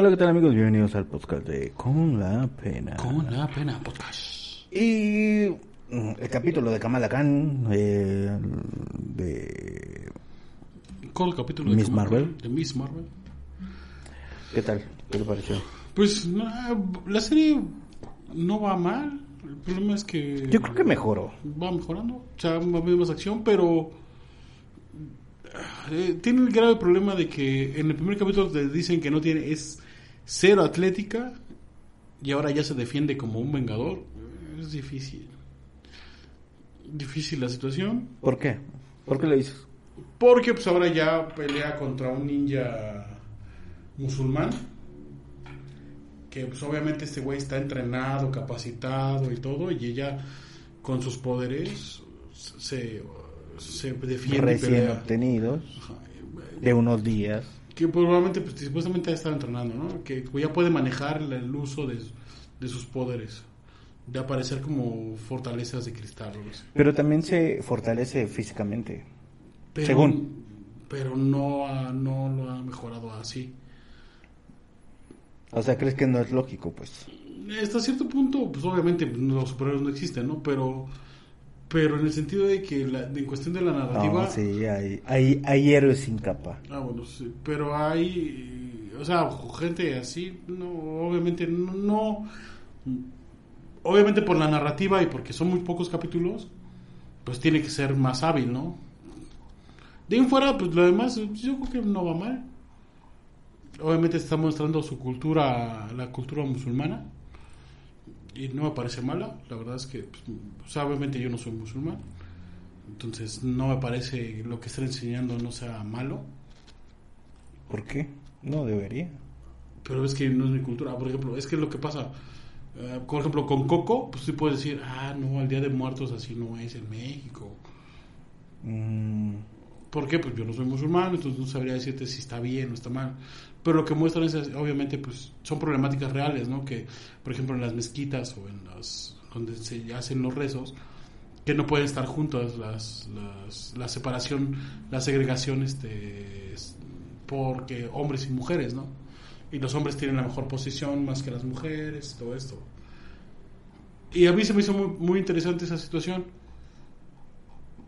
Hola, ¿qué tal amigos? Bienvenidos al podcast de Con la Pena. Con la pena podcast. Y mm, el capítulo de Kamala Khan, eh, de... ¿Cuál capítulo de Miss Kamala? Marvel. De Miss Marvel. ¿Qué tal? ¿Qué te pareció? Pues nah, la serie no va mal. El problema es que Yo creo que mejoró. va mejorando. O sea, va habiendo más acción, pero eh, tiene el grave problema de que en el primer capítulo te dicen que no tiene es cero atlética y ahora ya se defiende como un vengador. Es difícil. Difícil la situación. ¿Por qué? ¿Por qué lo dices? Porque pues ahora ya pelea contra un ninja musulmán. Que pues obviamente este güey está entrenado, capacitado y todo. Y ella con sus poderes se, se defiende Recién obtenidos, Ajá. de unos días. Que probablemente pues supuestamente ha estado entrenando, ¿no? Que ya puede manejar el, uso de, de sus poderes. De aparecer como fortalezas de cristal. o algo así. Pero también se fortalece físicamente. Pero, Según. Pero no, ha- no lo ha mejorado así. O sea, ¿crees que no es lógico? Pues Hasta cierto punto, pues obviamente los superhéroes no existen, ¿no? Pero, pero en el sentido de que la, en cuestión de la narrativa... no, sí, hay, hay, hay héroes sin capa. Ah, bueno, sí, pero hay, o sea, gente así, no, obviamente no, no- obviamente por la narrativa y porque son muy pocos capítulos, pues tiene que ser más hábil, ¿no? De ahí en fuera, pues lo demás, yo creo que no va mal. Obviamente está mostrando su cultura, la cultura musulmana, y no me parece mala, la verdad es que, pues, obviamente yo no soy musulmán, entonces no me parece lo que está enseñando no sea malo. ¿Por qué? No debería. Pero es que no es mi cultura. Por ejemplo, es que lo que pasa, eh, por ejemplo, con Coco, pues sí puedes decir, ah, no, el Día de Muertos así no es en México. Mm, ¿Por qué? Pues yo no soy musulmán, entonces no sabría decirte si está bien o está mal. Pero lo que muestran es, obviamente, pues son problemáticas reales, ¿no? Que, por ejemplo, en las mezquitas o en las donde se hacen los rezos, que no pueden estar juntas las, la separación, la segregación, este, es porque hombres y mujeres, ¿no? Y los hombres tienen la mejor posición más que las mujeres, todo esto. Y a mí se me hizo muy, muy interesante esa situación.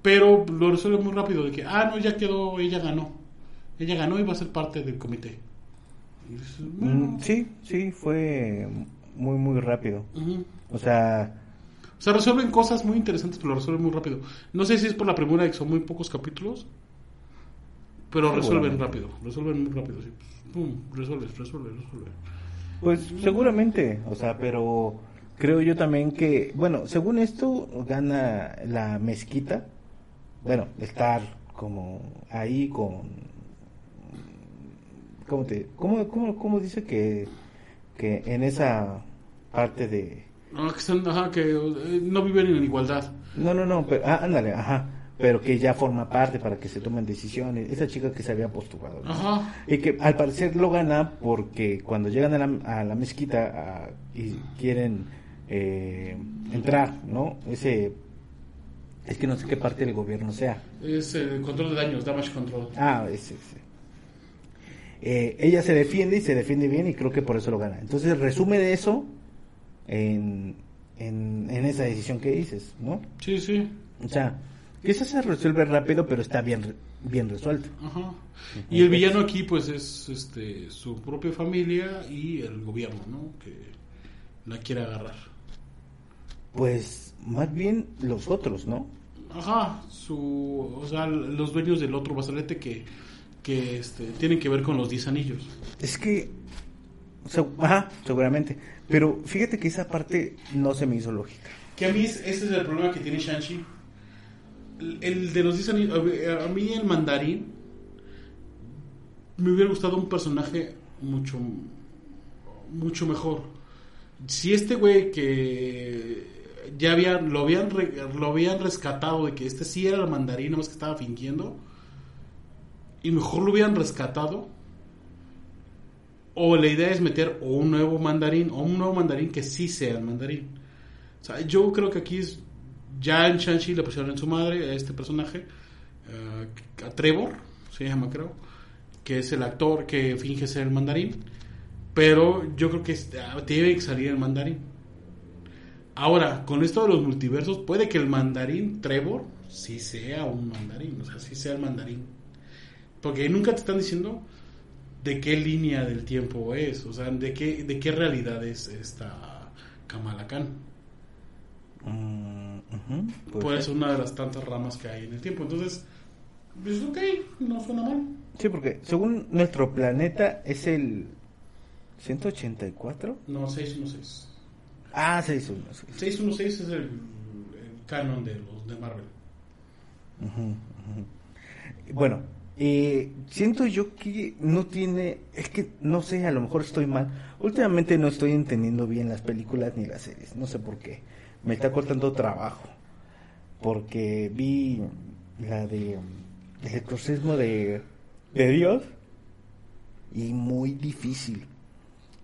Pero lo resuelve muy rápido, de que, ah, no, ya quedó, ella ganó. Ella ganó y va a ser parte del comité. Dices, bueno, mm, sí, sí, fue muy, muy rápido. O sea, O sea, resuelven cosas muy interesantes, pero lo resuelven muy rápido. No sé si es por la premura de que son muy pocos capítulos, pero resuelven rápido. Resuelven muy rápido, sí. Pum, resuelves, resuelves, resuelves. Pues seguramente, o sea, pero creo yo también que, bueno, según esto gana la mezquita, bueno, estar como ahí con, ¿cómo te, cómo, cómo, cómo dice que, que en esa parte de, Ah, que, están- ajá, que eh, no viven en igualdad. no, no, no, pero, ah, ándale, ajá, pero que ya forma parte para que se tomen decisiones, esa chica que se había postulado, ¿no? Ajá. Y que al parecer lo gana porque cuando llegan a la, a la mezquita a- y quieren eh, entrar, ¿no? Ese. Es que no sé qué parte del gobierno sea. Es el control de daños, damage control. Ah, ese. ese. Eh, ella se defiende y se defiende bien y creo que por eso lo gana. Entonces resume de eso en, en, en esa decisión que dices, ¿no? Sí, sí. O sea, que eso se resuelve rápido, pero está bien, bien resuelto. Ajá. Y el villano aquí, pues, es este su propia familia y el gobierno, ¿no? Que la quiere agarrar. Pues más bien los otros, ¿no? Ajá, su, o sea, los dueños del otro basalete que, que este, tienen que ver con los 10 anillos. Es que, ajá, seguramente. Pero fíjate que esa parte no se me hizo lógica. Que a mí es- ese es el problema que tiene Shang-Chi. El, el de los 10 anillos, a mí el mandarín me hubiera gustado un personaje mucho, mucho mejor. Si este güey que ya habían, lo habían, lo habían rescatado de que este sí era el mandarín, más que estaba fingiendo, y mejor lo hubieran rescatado, o la idea es meter o un nuevo mandarín, o un nuevo mandarín que sí sea el mandarín. O sea, yo creo que aquí es, ya en Shang-Chi le pusieron en su madre a este personaje, eh, a Trevor, se llama creo, que es el actor que finge ser el mandarín. Pero yo creo que ah, tiene que salir el mandarín. Ahora, con esto de los multiversos, puede que el mandarín Trevor sí sea un mandarín, o sea, sí sea el mandarín. Porque nunca te están diciendo de qué línea del tiempo es, o sea, de qué, de qué realidad es esta Kamala Khan. Mm, ujú, puede Puede ser. una de las tantas ramas que hay en el tiempo. Entonces, pues ok, no suena mal. Sí, porque según nuestro planeta es el 184. No, 616. Ah, 616. 616 es el, el canon de los de Marvel. Bueno, eh, siento yo que no tiene, es que no sé, a lo mejor estoy mal. Últimamente no estoy entendiendo bien las películas ni las series, no sé por qué. Me está cortando trabajo. Porque vi la de El exorcismo de, de Dios y muy difícil,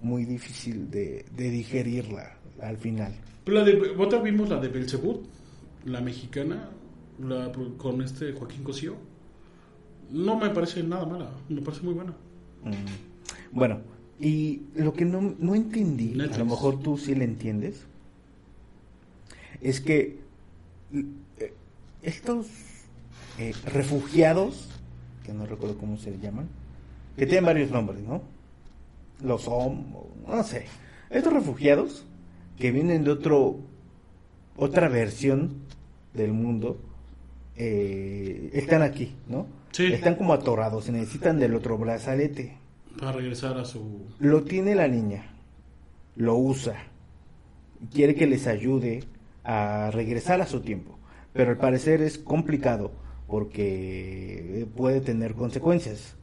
muy difícil de, de digerirla al final. Pero la de, otra vimos la de Belzebut, la mexicana, la, con este Joaquín Cosío. No me parece nada mala, me parece muy buena. Mm. Bueno, y lo que no, no entendí, a lo mejor tú sí le entiendes, es que eh, estos eh, refugiados, que no recuerdo cómo se llaman, que tienen varios nombres, ¿no? Los HOM, o no sé. Estos refugiados que vienen de otro, otra versión del mundo, eh, están aquí, ¿no? Sí. Están como atorados, y necesitan del otro brazalete. Para regresar a su... Lo tiene la niña, lo usa, quiere que les ayude a regresar a su tiempo, pero al parecer es complicado porque puede tener consecuencias.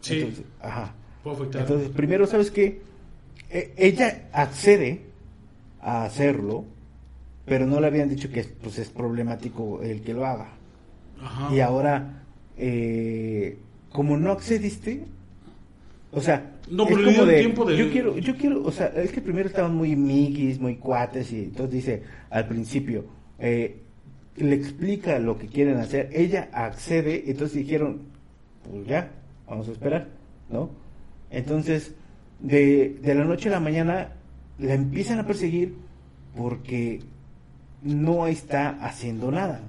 Sí, Entonces, ajá. puede afectar. Entonces, primero, ¿sabes qué? E- ella accede a hacerlo, pero no le habían dicho que pues, es problemático el que lo haga. Ajá. Y ahora, eh, como no accediste, o sea, No, es como tiempo de- yo quiero, yo quiero, o sea, es que primero estaban muy miguis, muy cuates y entonces dice al principio, eh, le explica lo que quieren hacer, ella accede, entonces dijeron, pues ya, vamos a esperar, ¿no? Entonces, de, de la noche a la mañana la empiezan a perseguir porque no está haciendo nada.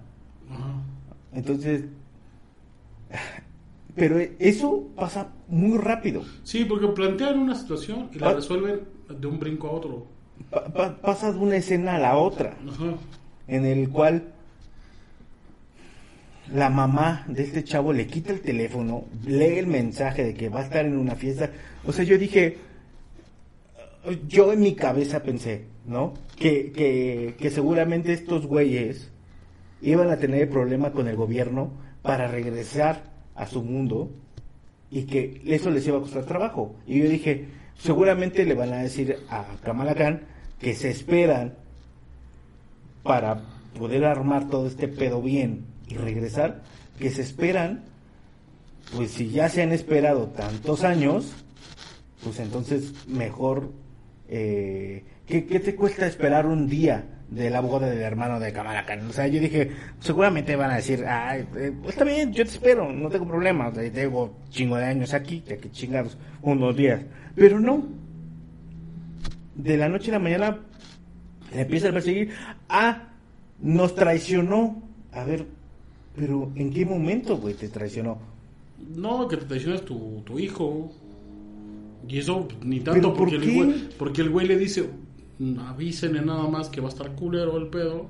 Entonces, pero eso pasa muy rápido. Sí, porque plantean una situación y la resuelven de un brinco a otro. Pa- de una escena a la otra, Ajá. en el cual la mamá de este chavo le quita el teléfono, lee el mensaje de que va a estar en una fiesta. O sea, yo dije, yo en mi cabeza pensé, ¿no? Que, que, seguramente estos güeyes iban a tener problema con el gobierno para regresar a su mundo y que eso les iba a costar trabajo. Y yo dije, seguramente le van a decir a Kamala Khan que se esperan para poder armar todo este pedo bien y regresar, que se esperan, pues si ya se han esperado tantos años, pues entonces mejor, eh, ¿qué, te cuesta esperar un día de la boda del hermano de Kamala? O sea, yo dije, seguramente van a decir, Ay, eh, pues está bien, yo te espero, no tengo problema, o tengo chingo de años aquí, ya que chingados, unos días, pero no, de la noche a la mañana le empieza a perseguir, ah, nos traicionó, a ver, pero ¿en qué momento, güey, te traicionó? No, que te traicionas tu, tu hijo. Y eso ni tanto ¿Pero por porque, el güey, porque el güey le dice, "Mm, avísenle nada más que va a estar culero el pedo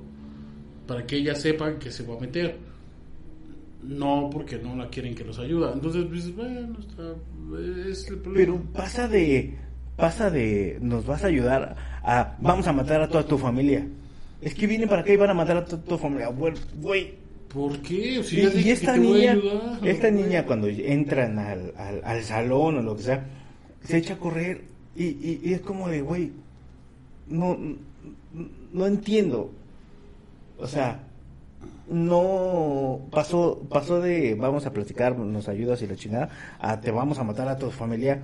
para que ella sepa que se va a meter. No porque no la quieren que los ayuda. Entonces, pues, bueno, está, es el problema. Pero pasa de, pasa de, nos vas a ayudar a, vamos a matar a toda tu familia. Es que vienen para acá y van a matar a toda tu familia. Güey, ¿Por qué? Si Y, que esta te voy a niña, esta niña cuando entran al, al, al salón o lo que sea, se echa a correr y, y, y es como de, güey, no, no entiendo. O sea, no pasó, pasó de vamos a platicar, nos ayudas y la chingada, a te vamos a matar a tu familia.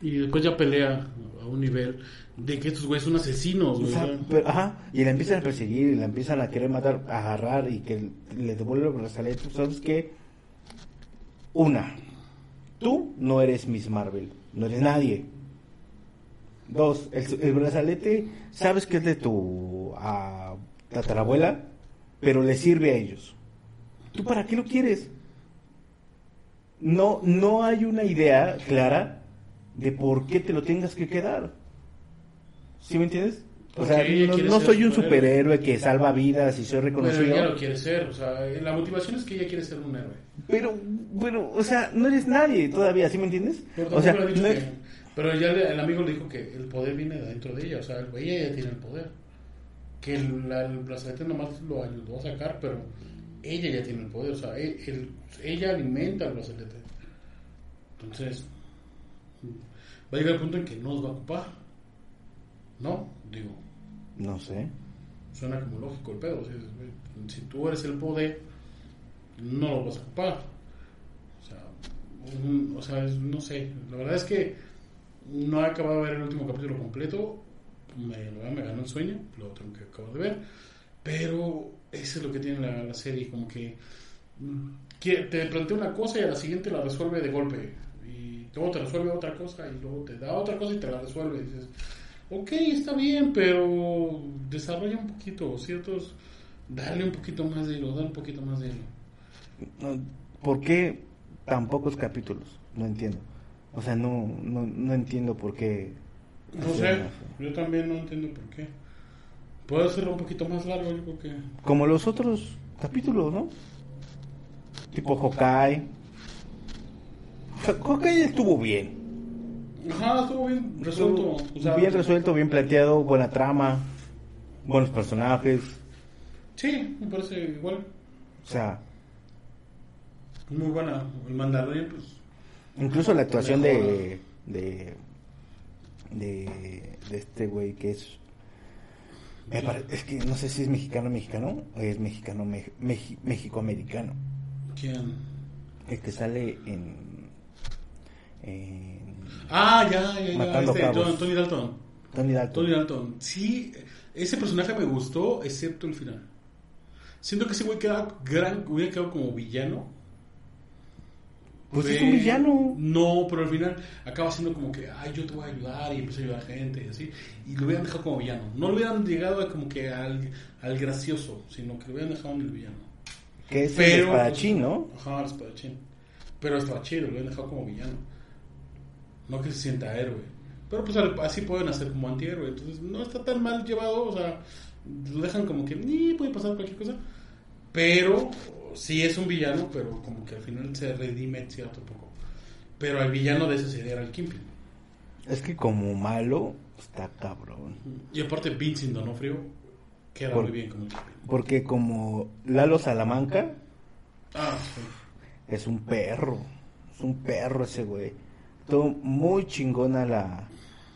Y después ya pelea a un nivel de que estos güeyes son asesinos, O güey. sea, pero- ajá, y la empiezan a perseguir y la empiezan a querer matar, a agarrar y que le devuelve el brazalete. ¿Sabes qué? Una, tú no eres Miss Marvel. No eres nadie. Dos, el, brazalete, sabes que es de tu ah, tatarabuela, pero le sirve a ellos. ¿Tú para qué lo quieres? No, no hay una idea clara de por qué te lo tengas que quedar. ¿Sí me entiendes? O sea, no, soy un superhéroe. que salva vidas y soy Pero reconocido. ella lo quiere ser, o sea, la motivación es que ella quiere ser un héroe. Pero, bueno, o sea, no eres nadie todavía, ¿sí me entiendes? Pero O sea, tampoco le ha dicho no que- es- pero ya le- el amigo le dijo que el poder viene de dentro de ella, o sea, ella ya tiene el poder. Que el, la- el brazalete nomás lo ayudó a sacar, pero ella ya tiene el poder, o sea, él- ella alimenta el brazalete. Entonces, va a llegar el punto en que no nos va a ocupar. ¿No? Digo, no sé. suena como lógico el pedo. Si, si tú eres el poder, no lo vas a ocupar. O sea, o sea, no sé. La verdad es que no he acabado de ver el último capítulo completo. Me, me ganó el sueño, lo tengo que acabar de ver. Pero eso es lo que tiene la, la serie, como que, mm, que te plantea una cosa y a la siguiente la resuelve de golpe. Y luego te resuelve otra cosa y luego te da otra cosa y te la resuelve. Dices, ok, está bien, pero desarrolla un poquito, ¿ciertos? Dale un poquito más de hilo, dale un poquito más de hilo. ¿Por qué tan pocos capítulos? No entiendo. O sea, no, no, no entiendo por qué. No sé, yo también no entiendo por qué. Puede hacerlo un poquito más largo, yo creo que... Como los otros capítulos, ¿no? Tipo Hawkeye. Hawkeye estuvo bien. Ajá, estuvo bien resuelto. o sea, bien resuelto, bien planteado, buena trama, buenos personajes. Sí, me parece igual. O sea, Muy buena. El Mandalorian, pues... incluso la actuación de. de. de, de este güey que es. me pare- es que no sé si es mexicano mexicano o es mexicano me- mexi- mexicoamericano. ¿Quién? El que sale en. en Ah, ya, ya, ya. Matando Este, cabos. Tony Dalton. Tony Dalton. Tony Dalton. Sí, ese personaje me gustó, excepto el final. Siento que ese güey queda gran, hubiera quedado como villano. Pues es un villano. No, pero al final acaba siendo como que, ay, yo te voy a ayudar y empieza a ayudar a gente y así. Y lo hubieran dejado como villano. No lo hubieran llegado a como que al, al gracioso, sino que lo hubieran dejado en el villano. Que es el espadachín, ¿no? Ajá, el espadachín. Pero estaba chido, lo hubieran dejado como villano. No que se sienta héroe. Pero pues al- así pueden hacer como antihéroe. Entonces no está tan mal llevado, o sea, lo dejan como que ni puede pasar cualquier cosa. Pero sí es un villano, pero como que al final se redime cierto poco. Pero el villano de esa serie era el Kingpin. Es que como malo está cabrón. Y aparte Vincent Donofrio queda Por- muy bien como el Kingpin. Porque como Lalo Salamanca Ah, sí. es un perro. Es un perro ese güey. Todo muy chingona la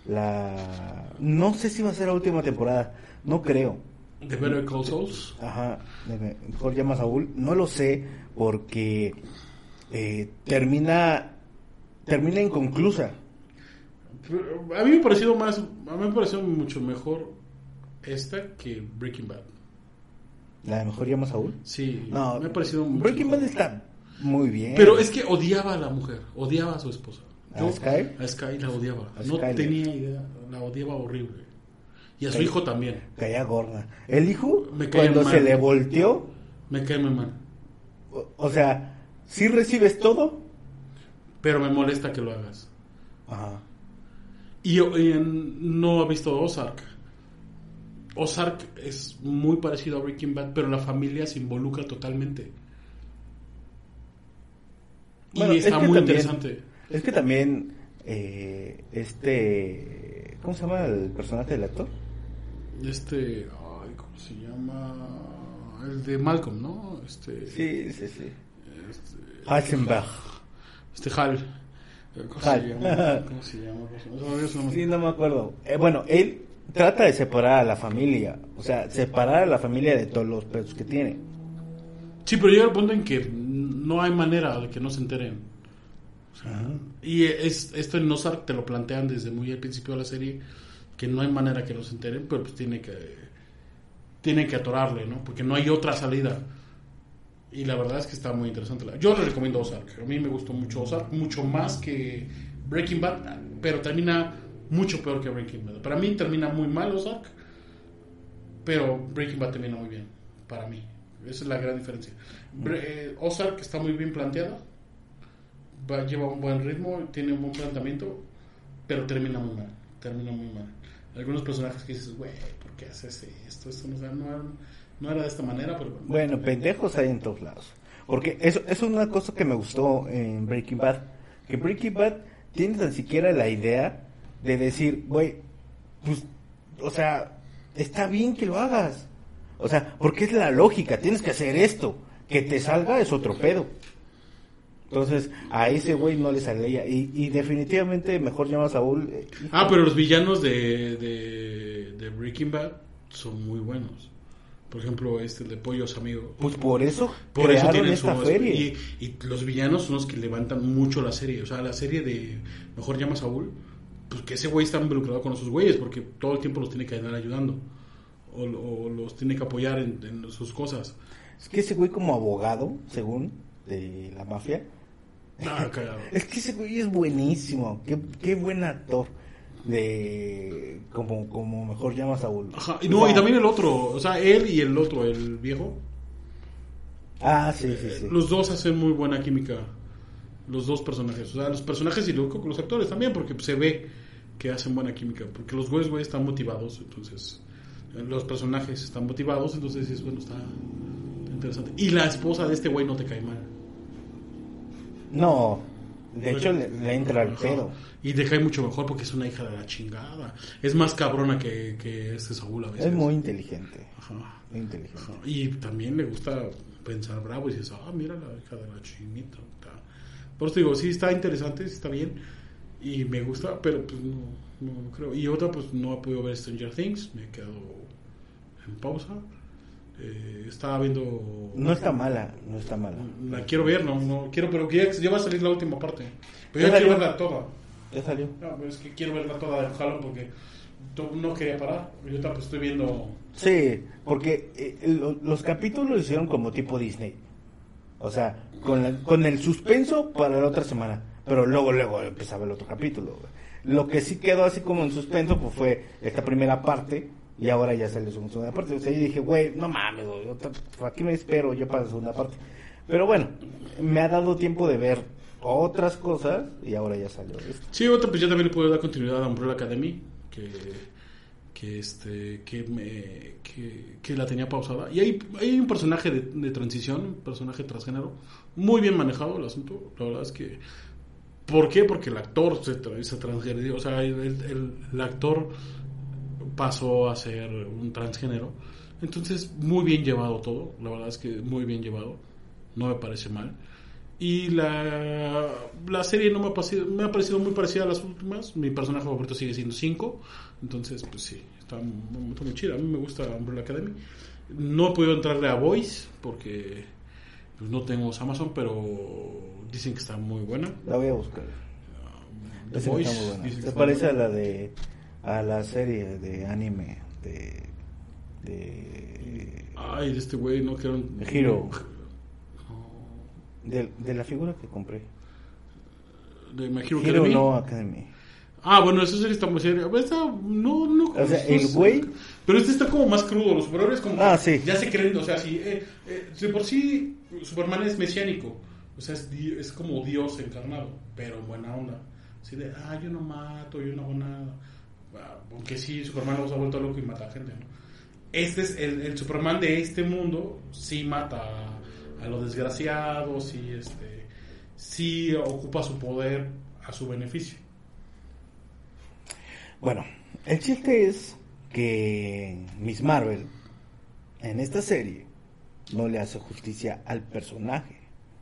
la no sé si va a ser la última temporada, no creo. The Better Call Souls. Ajá, de- mejor llama Saúl, no lo sé porque eh, termina termina inconclusa. A mí me ha parecido más, a mí me pareció mucho mejor esta que Breaking Bad. La de mejor llama Saúl. Sí, No, me ha parecido mucho Breaking Bad está muy bien. Pero es que odiaba a la mujer, odiaba a su esposa. ¿A Sky? A Sky la odiaba. A no tenía idea, la odiaba horrible. Y a su hijo también. caía gorda. El hijo Me cae cuando mal. se le volteó, Me cae muy mal. o, o sea, si recibes todo. Pero me molesta que lo hagas. Ajá. Y, y en- no he visto Ozark. Ozark es muy parecido a Breaking Bad, pero la familia se involucra totalmente. Bueno, y es está que muy también- interesante. Es que también eh, este ¿cómo se llama el personaje del actor? Este, ay, ¿cómo se llama? El de Malcolm, ¿no? Este, Sí, sí, sí. este, Heisenberg. este Hal. ¿Cómo Hal. se llama? ¿Cómo se llama? ¿Cómo se llama? Eso no me- Sí, no me acuerdo. Eh, bueno, él trata de separar a la familia, o sea, separar a la familia de todos los pedos que tiene. Sí, pero llega el punto en que no hay manera de que no se enteren. Y es, esto en Ozark te lo plantean desde muy al principio de la serie, que no hay manera que no se enteren, pero pues tiene que, tiene que atorarle, ¿no? Porque no hay otra salida. Y la verdad es que está muy interesante. Yo le recomiendo Ozark. A mí me gustó mucho Ozark, mucho más que Breaking Bad, pero termina mucho peor que Breaking Bad. Para mí termina muy mal Ozark, pero Breaking Bad termina muy bien, para mí. Esa es la gran diferencia. Eh, Ozark está muy bien planteada, va- lleva un buen ritmo, tiene un buen planteamiento, pero termina muy mal. Termina muy mal. Algunos personajes que dices, güey, ¿por qué haces esto? Esto no, no, era- no era de esta manera, pero bueno. Bueno, pendejos hay en todos lados. Porque eso, eso es una cosa que me gustó en Breaking Bad. Que Breaking Bad tiene tan siquiera la idea de decir, güey, pues, o sea, está bien que lo hagas. O sea, porque es la lógica, tienes que hacer esto. Que te salga es otro pedo. Entonces, a ese güey no le salía. Y, y definitivamente mejor llama a Saúl. eh, Ah, pero los villanos de, de, de Breaking Bad son muy buenos. Por ejemplo, este el de Pollos Amigo. Pues por eso Por eso tienen esta su feria. Y, y los villanos son los que levantan mucho la serie. O sea, la serie de Mejor llama a Saúl, pues que ese güey está involucrado con esos güeyes porque todo el tiempo los tiene que andar ayudando. O, o los tiene que apoyar en, en sus cosas. Es que ese güey como abogado, según, de la mafia, Es que ese güey es buenísimo. Qué, qué buen actor. De. Como, como mejor llama Saúl. Ajá, y no, y también el otro, o sea, él y el otro, el viejo, Ah, sí, sí, sí. los dos hacen muy buena química. Los dos personajes, o sea, los personajes y los, los actores también, porque se ve que hacen buena química. Porque los güeyes, güey, están motivados, entonces. eh, Los personajes están motivados, entonces es bueno, está interesante. Y la esposa de este güey no te cae mal. No. De hecho, le, le entra al pedo. Y te cae mucho mejor porque es una hija de la chingada. Es más cabrona que, que este Saúl a veces. Es muy inteligente. Ajá. Muy inteligente. Ajá. Y también le gusta pensar bravo y dices, ah, mira la hija de la chinita. Por eso te digo, sí está interesante, sí está bien. Y me gusta, pero pues no, no creo. Y otra, pues no he podido ver Stranger Things, me he quedado en pausa. Eh, estaba viendo. No está mala, no está mala. La quiero ver, no, no quiero, pero ya, ya va a salir la última parte. Pero ya quiero verla toda. Ya salió. No, pero es que quiero verla toda de jalón porque no quería parar. Yo ahorita, pues, estoy viendo. Sí, porque eh, lo- los capítulos lo hicieron como tipo Disney. O sea, con, la- con el suspenso para la otra semana. Pero luego, luego empezaba el otro capítulo. Lo que sí quedó así como en suspenso pues fue esta primera parte y ahora ya sale su segunda parte. O sea, yo dije, güey, no mames, güey, aquí me espero yo para la segunda parte. Pero bueno, me ha dado tiempo de ver otras cosas y ahora ya salió. Sí, otra, pues ya también le puedo dar continuidad a Umbrella Academy, que, que, este, que, me, que, que la tenía pausada. Y hay, hay un personaje de, de transición, un personaje transgénero, muy bien manejado el asunto. La verdad es que. ¿Por qué? Porque el actor se, tra- se transgredió, o sea, el, el- el actor pasó a ser un transgénero. Entonces, muy bien llevado todo, la verdad es que muy bien llevado, no me parece mal. Y la, la serie no me ha, parecido, me ha parecido muy parecida a las últimas. Mi personaje favorito sigue siendo 5. Entonces, pues sí, está, muy- está muy chida. A mí me gusta Umbrella Academy. No he podido entrarle a Voice porque pues, no tengo Amazon, pero dicen que está muy buena. La voy a buscar. The Esa que Voice, muy buena. Se parece a la de a la serie de anime de de, Ay, de este güey, no quiero. de Hero de, de la figura que compré. De My Hero Hero Academy. no Academy. Ah, bueno, esa serie está muy seria. Esta, no, no. O sea, el güey- Pero este está como más crudo. Los superhéroes, como. Ah, sí. Ya se creen, o sea, sí. Eh, eh, de por sí, Superman es mesiánico. O sea, es, di- es como Dios encarnado, pero en buena onda. Así de, ah, yo no mato, yo no hago nada. Aunque sí, Superman se ha vuelto loco y mata a gente, ¿no? Este es el, el Superman de este mundo, sí mata a, a los desgraciados y este. Sí ocupa su poder a su beneficio. Bueno, el chiste es que Miss Marvel en esta serie no le hace justicia al personaje.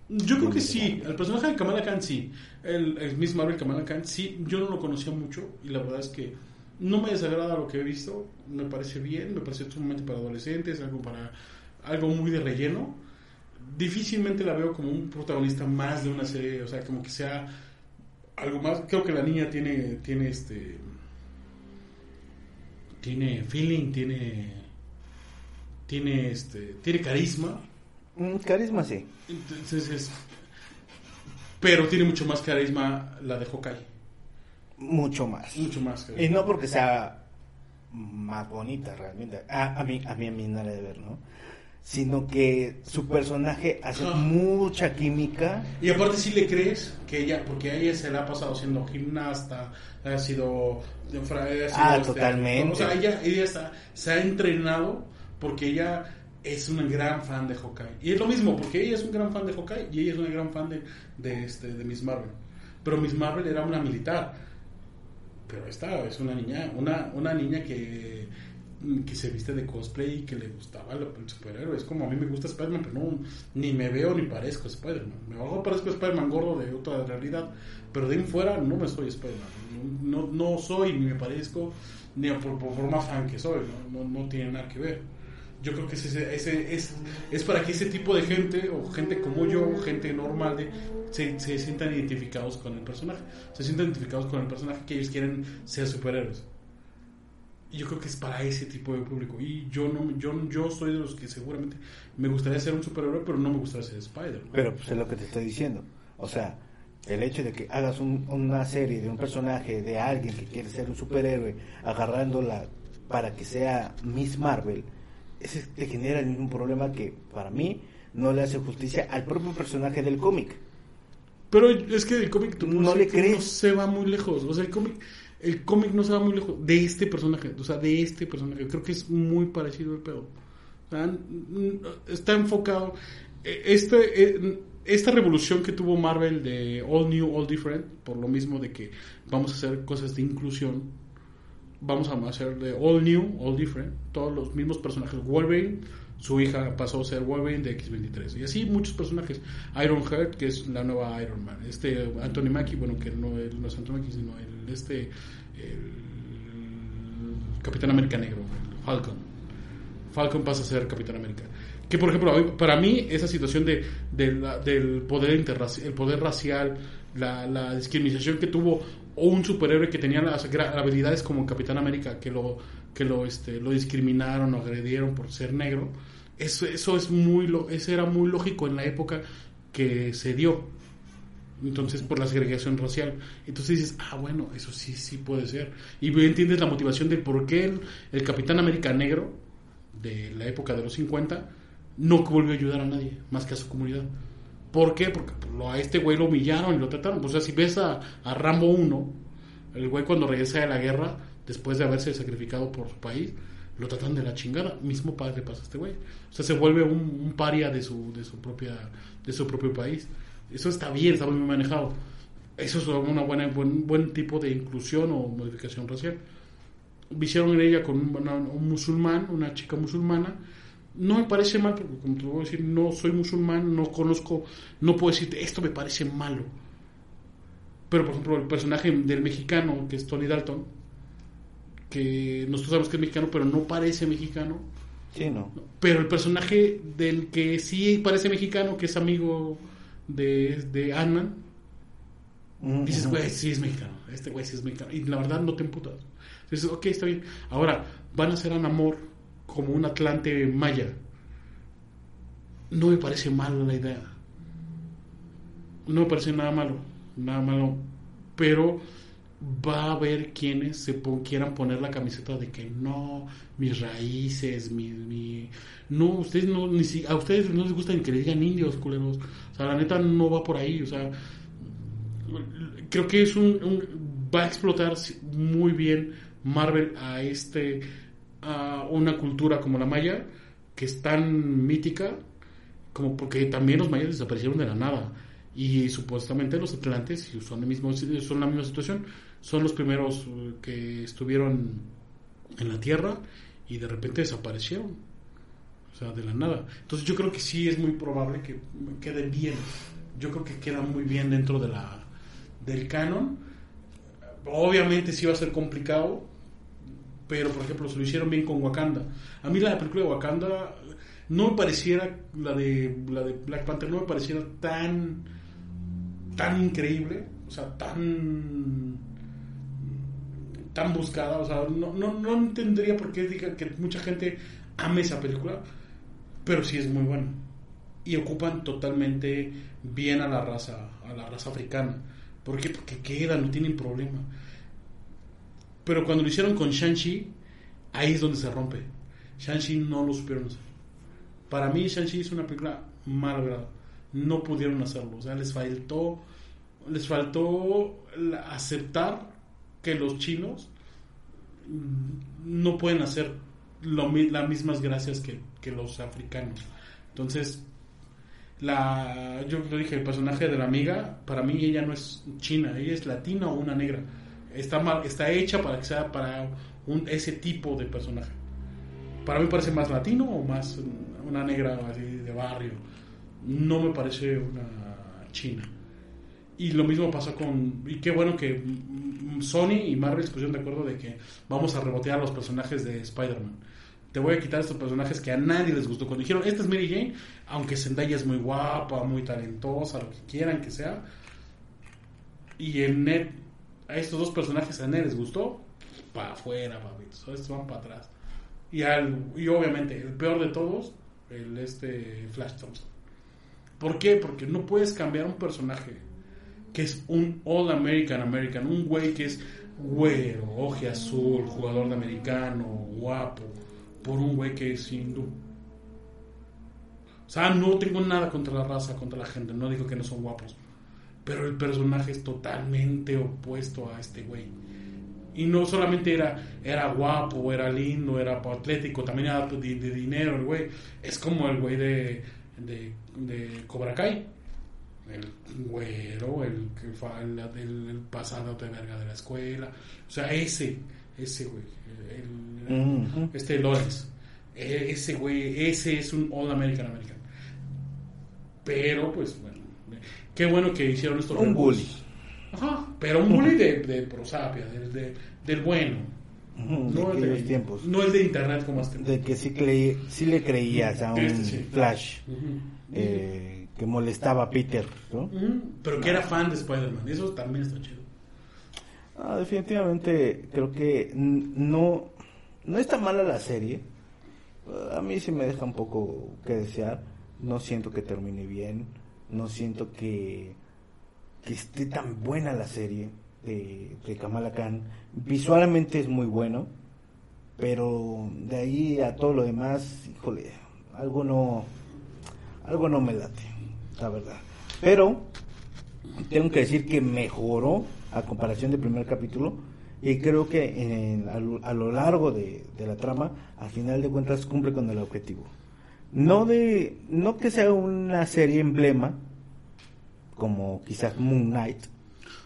Yo creo que Sí, sí, el personaje de Kamala Khan sí, el, el Miss Marvel Kamala Khan sí, yo no lo conocía mucho y la verdad es que no me desagrada lo que he visto, me parece bien, me parece sumamente para adolescentes, algo para algo muy de relleno. Difícilmente la veo como un protagonista más de una serie, o sea, como que sea algo más. Creo que la niña tiene tiene este tiene feeling, tiene tiene este tiene carisma Mm, carisma sí. entonces es- Pero tiene mucho más carisma la de Hawkeye. Mucho más. Mucho más. Y no porque sea más bonita realmente, a, a mí, a mí, a mi manera de ver, ¿no? Sino que su personaje hace Ah. mucha química. Y aparte si le crees que ella, porque a ella se la ha pasado siendo gimnasta, ha sido... ha sido, Ah, este, totalmente. O sea, ella, ella está- se ha entrenado porque ella es una gran fan de Hawkeye. Y es lo mismo, porque ella es un gran fan de Hawkeye y ella es una gran fan de, de, este, de Miss Marvel. Pero Miss Marvel era una militar. Pero esta es una niña, una, una niña que, que se viste de cosplay y que le gustaba el, superhéroe. Es como a mí me gusta Spider-Man, pero no, ni me veo ni parezco Spider-Man. Me hago parezco Spider-Man gordo de otra realidad, pero de ahí fuera no me soy Spider-Man. No, no, soy ni me parezco, ni por, por, por más fan que soy. ¿no? No, no tiene nada que ver. Yo creo que ese, ese, es, es para que ese tipo de gente, o gente como yo, gente normal, de, se, se sientan identificados con el personaje. Se sientan identificados con el personaje que ellos quieren ser superhéroes. Y yo creo que es para ese tipo de público. Y yo no yo, yo soy de los que seguramente me gustaría ser un superhéroe, pero no me gustaría ser Spider. Pero pues es lo que te estoy diciendo. O sea, el hecho de que hagas un- una serie de un personaje, de alguien que quiere ser un superhéroe, agarrándola para que sea Miss Marvel, ese te genera el mismo problema que para mí no le hace justicia al propio personaje del cómic. Pero es que el cómic No no le no crees. se va muy lejos. O sea, el cómic el cómic no se va muy lejos de este personaje. O sea, de este personaje. Creo que es muy parecido el pedo. O sea, n- está enfocado. eh, Este, eh, esta revolución que tuvo Marvel de All New, All Different, por lo mismo de que vamos a hacer cosas de inclusión, vamos a hacer de All New, All Different, todos los mismos personajes. Wolverine, su hija pasó a ser Wolverine de X23. Y así muchos personajes. Iron Heart, que es la nueva Iron Man. Este Anthony Mackie, bueno, que no, no es Anthony Mackie, sino el, este, el Capitán América Negro, Falcon. Falcon pasa a ser Capitán América. Que por ejemplo, para mí esa situación de, de del poder interracial, el poder racial, la discriminación que tuvo o un superhéroe que tenía las habilidades como Capitán América que lo que lo este lo discriminaron o agredieron por ser negro, eso eso es muy lo- era muy lógico en la época que se dio. Entonces, por la segregación racial. Entonces dices, ah, bueno, eso sí, sí puede ser. Y entiendes la motivación de por qué el, el Capitán América Negro, de la época de los 50, no volvió a ayudar a nadie, más que a su comunidad. ¿Por qué? Porque a este güey lo humillaron y lo trataron. O sea, si ves a, a Rambo 1, el güey cuando regresa de la guerra, después de haberse sacrificado por su país, lo tratan de la chingada. Mismo padre le pasa a este güey. O sea, se vuelve un, paria de su, de su propia, de su propio país. Eso está bien, está muy manejado. Eso es una buena, buen, buen tipo de inclusión o modificación racial. Hicieron en ella con un, una- un musulmán, una chica musulmana. No me parece mal, porque como te voy a decir, no soy musulmán, no conozco, no puedo decirte, esto me parece malo. Pero, por ejemplo, el personaje del mexicano, que es Tony Dalton, que nosotros sabemos que es mexicano, pero no parece mexicano. Sí, no. Pero el personaje del que sí parece mexicano, que es amigo de, de Ant-Man, Mm, dices, güey, sí es mexicano. Este güey sí es mexicano. Y la verdad no te emputas. Dices, ok, está bien. Ahora, van a hacer a Namor como un Atlante maya. No me parece malo la idea. No me parece nada malo. Nada malo. Pero va a haber quienes se quieran poner la camiseta de que no, mis raíces, mi, mi- no, ustedes no, ni si, a ustedes no les gusta ni que le digan indios, culeros. O sea, la neta no va por ahí, o sea, creo que es un- va a explotar muy bien Marvel a este a una cultura como la maya que es tan mítica como porque también los mayas desaparecieron de la nada. Y supuestamente los atlantes son el mismo son la misma situación son los primeros eh, que estuvieron en la tierra y de repente desaparecieron o sea de la nada. Entonces yo creo que sí es muy probable que quede bien. Yo creo que queda muy bien dentro de la del canon. Obviamente sí va a ser complicado pero por ejemplo se lo hicieron bien con Wakanda. A mí la película de Wakanda no me pareciera la de la de Black Panther no me pareciera tan tan increíble o sea tan tan buscada o sea no, no, no entendería por qué diga que mucha gente ame esa película pero sí es muy buena. Y ocupan totalmente bien a la raza a la raza africana. ¿por qué? porque queda no tienen problema Pero cuando lo hicieron con Shang-Chi, ahí es donde se rompe. Shang-Chi no lo supieron hacer. Para mí, Shang-Chi es una película mal. No pudieron hacerlo. O sea, les faltó, les faltó aceptar que los chinos no pueden hacer lo, las mismas gracias que, los africanos. Entonces, la, yo lo dije, el personaje de la amiga, para mí ella no es china, ella es latina o una negra. Está, mal, está hecha para que sea para ese tipo de personaje. Para mí parece más latino o más una negra así de barrio. No me parece una china. Y lo mismo pasó con. Y qué bueno que Sony y Marvel se pusieron de acuerdo de que vamos a rebotear los personajes de Spider-Man. Te voy a quitar estos personajes que a nadie les gustó. Cuando dijeron, esta es Mary Jane, aunque Zendaya es muy guapa, muy talentosa, lo que quieran que sea. Y en net, a estos dos personajes a nadie les gustó, para afuera, papitos. Estos van para atrás. Y, al, y obviamente, el peor de todos, el este Flash Thompson. ¿Por qué? Porque no puedes cambiar un personaje que es un All American American, un güey que es güero, oje azul, jugador de americano, guapo, por un güey que es hindú. O sea, no tengo nada contra la raza, contra la gente, no digo que no son guapos, pero el personaje es totalmente opuesto a este güey. Y no solamente era, era guapo, era lindo, era atlético, también era de, de dinero el güey. Es como el güey de, de, de Cobra Kai. El güero, el el, el, el pasado de verga de la escuela. O sea, ese, ese güey. el- este Lawrence. Ese güey, ese es un All American American. Pero, pues, bueno. Qué bueno que hicieron estos Un bully. Ajá, pero un bully de, de prosapia, del, de- del bueno. Ujú, de No el aquellos de, tiempos. no el de internet como este. De que sí, creí, sí le creías a un Este sí. Flash Ujú. eh, que molestaba a Peter, ¿no? Ujú, Pero que era fan de Spider-Man. Eso también está chido. Ah, definitivamente creo que n- no, no está mala la serie. A mí sí me deja un poco que desear. No siento que termine bien. No siento que, que esté tan buena la serie de, de Kamala Khan. Visualmente es muy bueno. Pero de ahí a todo lo demás, híjole, algo no, algo no me late, la verdad. Pero tengo que decir que mejoró a comparación del primer capítulo y creo que en- a, lo, a lo largo de, de la trama al final de cuentas cumple con el objetivo no de no que sea una serie emblema como quizás Moon Knight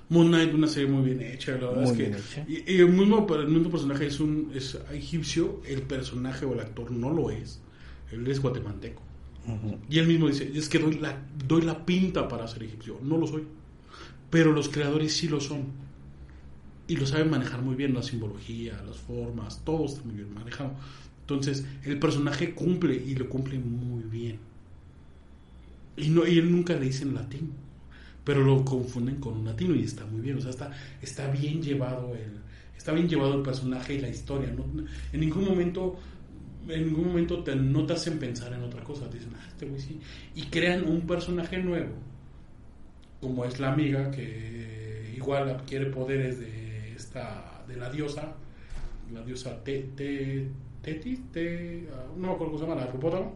Moon Knight, una serie muy bien hecha, la verdad Muy es que. bien hecha. Y, y el, mismo, el mismo personaje es un es egipcio, el personaje o el actor no lo es. Él es guatemalteco. Y él mismo dice: Es que doy la, doy la pinta para ser egipcio. No lo soy. Pero los creadores sí lo son. Y lo saben manejar muy bien, la simbología, las formas, todo está muy bien manejado. Entonces, el personaje cumple y lo cumple muy bien. Y, no, y él nunca le dicen latino, pero lo confunden con un latino y está muy bien. O sea, está, está bien llevado el, está bien llevado el personaje y la historia. ¿no? En ningún momento, en ningún momento te, no te hacen pensar en otra cosa. Dicen, ah, este güey sí. Y crean un personaje nuevo, como es la amiga que igual adquiere poderes de esta, de la diosa, la diosa Te- Te- Tetis, Te- ah, no me acuerdo cómo se llama, la hipopótamo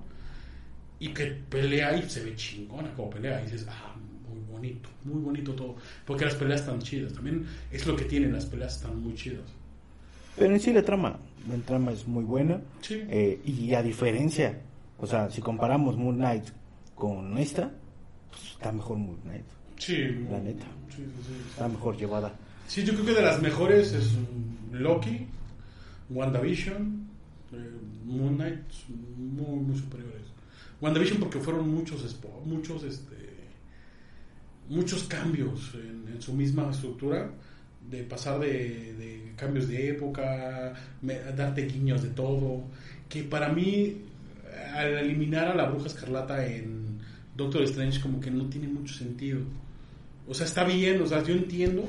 y que pelea y se ve chingona como pelea y dices, ah, muy bonito, muy bonito todo, porque las peleas están chidas, también es lo que tienen, las peleas están muy chidas. pero en sí la trama la trama es muy buena Sí. eh, y a diferencia o sea si comparamos Moon Knight con esta pues está mejor Moon Knight Sí, La neta. Sí, sí, está mejor llevada Sí, yo creo que de las mejores es Loki, WandaVision, Moon Knight, muy, muy superiores. WandaVision porque fueron muchos, muchos, este, muchos cambios en, su misma estructura, de pasar de, de cambios de época, me- darte guiños de todo, que para mí, al eliminar a la bruja escarlata en Doctor Strange, como que no tiene mucho sentido. O sea, está bien, o sea, yo entiendo,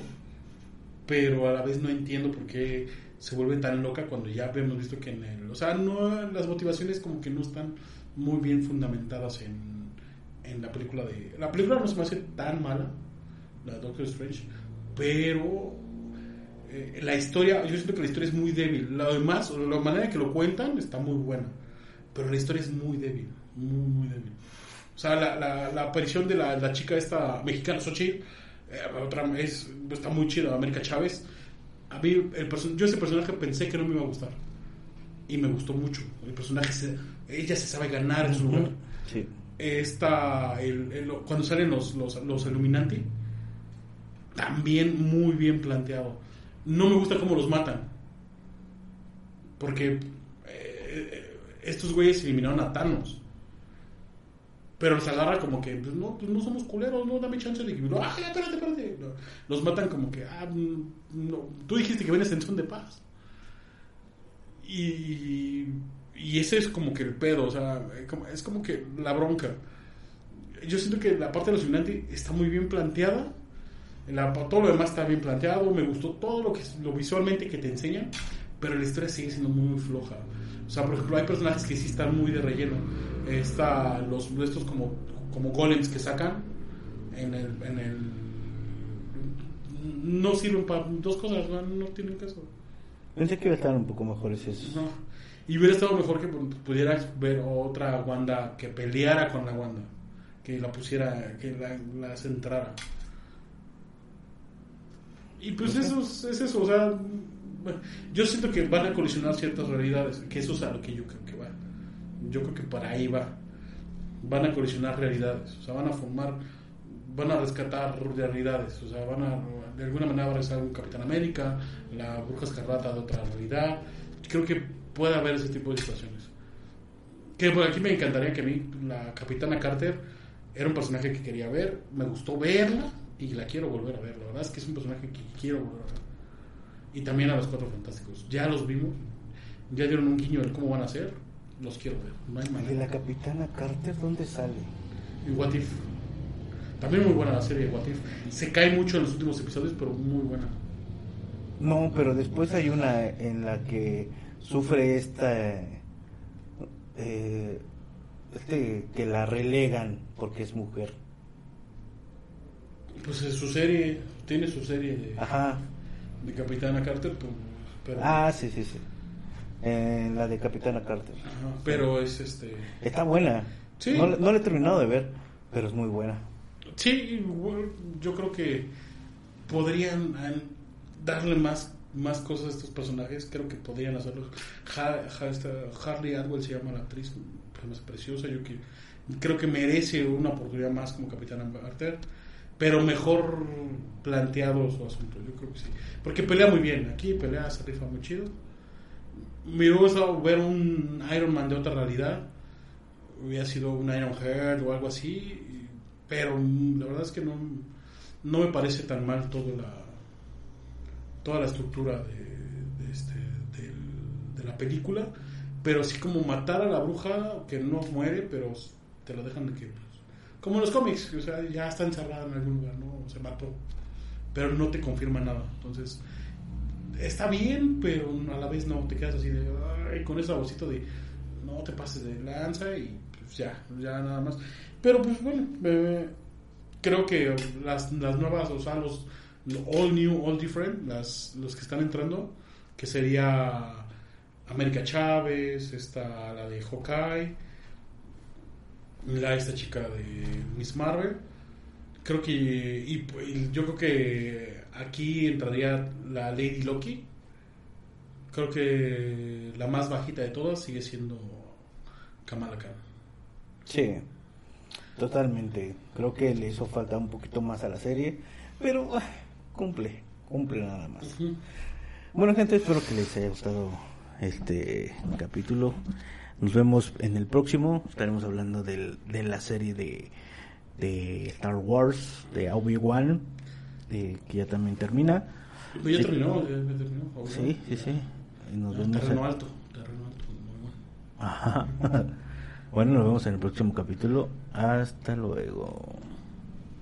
pero a la vez no entiendo por qué se vuelve tan loca cuando ya hemos visto que en el... O sea, no, las motivaciones como que no están muy bien fundamentadas en, en la película de... La película no se me hace tan mala, la de Doctor Strange, pero eh, la historia, yo siento que la historia es muy débil. Lo demás, la manera que lo cuentan está muy buena. Pero la historia es muy débil, muy, muy débil. O sea, la, la, aparición de la, la chica esta mexicana, Xochitl, eh, otra es, está muy chida, América Chávez. A mí, el yo ese personaje pensé que no me iba a gustar. Y me gustó mucho. El personaje, se- ella se sabe ganar en su lugar. Sí. Está el, el- cuando salen los, los, los Illuminati, también muy bien planteado. No me gusta cómo los matan. Porque eh, estos güeyes eliminaron a Thanos. Pero los agarra como que, pues no, pues no somos culeros, no, dame chance de que. No, ah, espérate, espérate. No, Los matan como que, ah, mm, no, tú dijiste que vienes en son de paz. Y, y ese es como que el pedo, o sea, eh, es como que la bronca. Yo siento que la parte de los Illuminati está muy bien planteada. La- todo lo demás está bien planteado. Me gustó todo lo que lo visualmente que te enseñan, pero la historia sigue siendo muy floja. O sea, por ejemplo, hay personajes que sí están muy de relleno. Está los estos como, como golems que sacan en el, en el no sirven para dos cosas, no, no tienen caso. Pensé que iba a estar un poco mejores esos. No. Y hubiera estado mejor que pudieras ver otra Wanda que peleara con la Wanda. Que la pusiera, que la, la centrara. Y pues eso es, es eso, o sea, yo siento que van a colisionar ciertas realidades, que eso es a lo que yo creo que va. Yo creo que para ahí va. Van a colisionar realidades, o sea, van a formar, van a rescatar realidades, o sea, van a, de alguna manera va a regresar un Capitán América, la Bruja Escarlata de otra realidad. Creo que puede haber ese tipo de situaciones. Que por aquí me encantaría que a mí, la Capitana Carter, era un personaje que quería ver, me gustó verla y la quiero volver a ver. La verdad es que es un personaje que quiero volver a ver. Y también a los Cuatro Fantásticos. Ya los vimos, ya dieron un guiño de cómo van a ser, los quiero ver. No hay ¿Y de manera. la capitana Carter dónde sale? Y What If. También muy buena la serie de What If. Se cae mucho en los últimos episodios, pero muy buena. No, pero después hay una en la que sufre esta. eh, este que la relegan porque es mujer. Pues es su serie, tiene su serie de, Ajá. de Capitana Carter, pero, pero, Ah, sí, sí, sí. En la de Capitana Carter. Ajá, pero es este. Está buena. Sí. No, no la he terminado de ver, pero es muy buena. Sí, yo creo que podrían an- darle más, más cosas a estos personajes. Creo que podrían hacerlo. Ha- ha- esta Harley Atwell se llama la actriz, es preciosa. Yo que, creo que merece una oportunidad más como Capitana Carter, pero mejor planteado su asunto. Yo creo que sí. Porque pelea muy bien. Aquí pelea, se rifa muy chido. Me hubiera gustado ver un Iron Man de otra realidad. Hubiera sido un Iron Heart o algo así. Pero mm, la verdad es que no, no me parece tan mal toda la, toda la estructura de, de este, la película. Pero sí como matar a la bruja que no muere, pero te lo dejan de que... pues, como en los cómics, ya está encerrada en algún lugar, ¿no? Se mató. Pero no te confirma nada. Entonces, está bien, pero a la vez no, te quedas así de, con esa vocito de, no te pases de lanza y pues ya, ya nada más. Pero pues bueno, eh, creo que las, las nuevas, o sea, los lo all new, all different, las, los que están entrando, que sería América Chávez, esta, la de Hawkeye, la esta chica de Miss Marvel, creo que y yo creo que aquí entraría la Lady Loki creo que la más bajita de todas sigue siendo Kamala Khan Sí, totalmente. Creo que le hizo falta un poquito más a la serie, pero ah, cumple, cumple nada más. Bueno, gente, espero que les haya gustado este capítulo. Nos vemos en el próximo. Estaremos hablando del, de la serie de, de Star Wars, de Obi-Wan, de- que ya también termina. Pues ya terminó, ya, ya terminó. Sí, sí, sí. Nos vemos terreno en- alto, terreno alto, muy bueno. Ajá. Bueno, nos vemos en el próximo capítulo. Hasta luego.